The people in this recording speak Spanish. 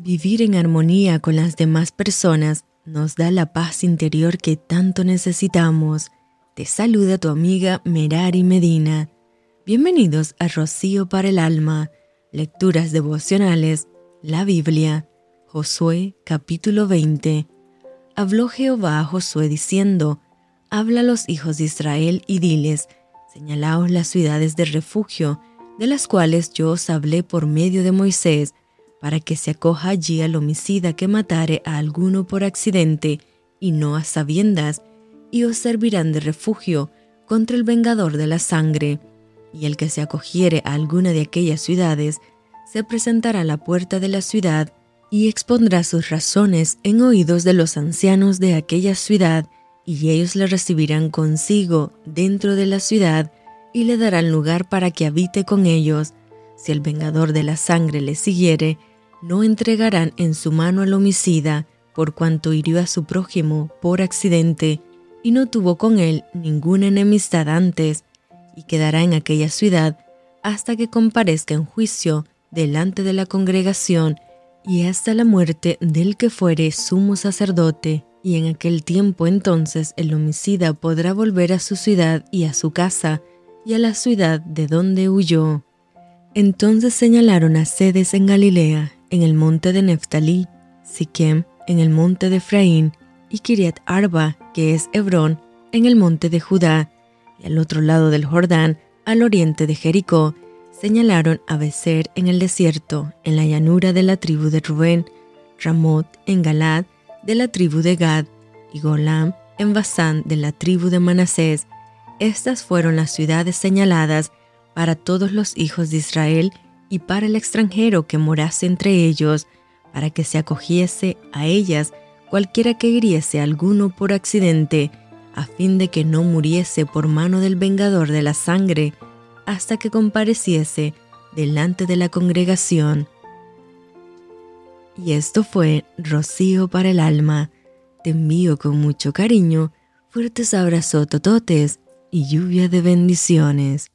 Vivir en armonía con las demás personas nos da la paz interior que tanto necesitamos. Te saluda tu amiga Merari Medina. Bienvenidos a Rocío para el Alma, Lecturas Devocionales, la Biblia, Josué capítulo 20. Habló Jehová a Josué diciendo, Habla a los hijos de Israel y diles, señalaos las ciudades de refugio, de las cuales yo os hablé por medio de Moisés, para que se acoja allí al homicida que matare a alguno por accidente y no a sabiendas, y os servirán de refugio contra el vengador de la sangre. Y el que se acogiere a alguna de aquellas ciudades, se presentará a la puerta de la ciudad y expondrá sus razones en oídos de los ancianos de aquella ciudad, y ellos le recibirán consigo dentro de la ciudad y le darán lugar para que habite con ellos. Si el vengador de la sangre le siguiere, no entregarán en su mano al homicida, por cuanto hirió a su prójimo por accidente, y no tuvo con él ninguna enemistad antes, y quedará en aquella ciudad hasta que comparezca en juicio delante de la congregación, y hasta la muerte del que fuere sumo sacerdote, y en aquel tiempo entonces el homicida podrá volver a su ciudad y a su casa, y a la ciudad de donde huyó. Entonces señalaron a sedes en Galilea, en el monte de Neftalí, Siquem en el monte de Efraín y Kiriat Arba, que es Hebrón, en el monte de Judá, y al otro lado del Jordán, al oriente de Jericó, señalaron a Becer en el desierto, en la llanura de la tribu de Rubén, Ramot en Galad, de la tribu de Gad, y Golam en Basán, de la tribu de Manasés. Estas fueron las ciudades señaladas para todos los hijos de Israel y para el extranjero que morase entre ellos, para que se acogiese a ellas cualquiera que hiriese alguno por accidente, a fin de que no muriese por mano del vengador de la sangre, hasta que compareciese delante de la congregación. Y esto fue Rocío para el alma. Te envío con mucho cariño, fuertes abrazos tototes y lluvia de bendiciones.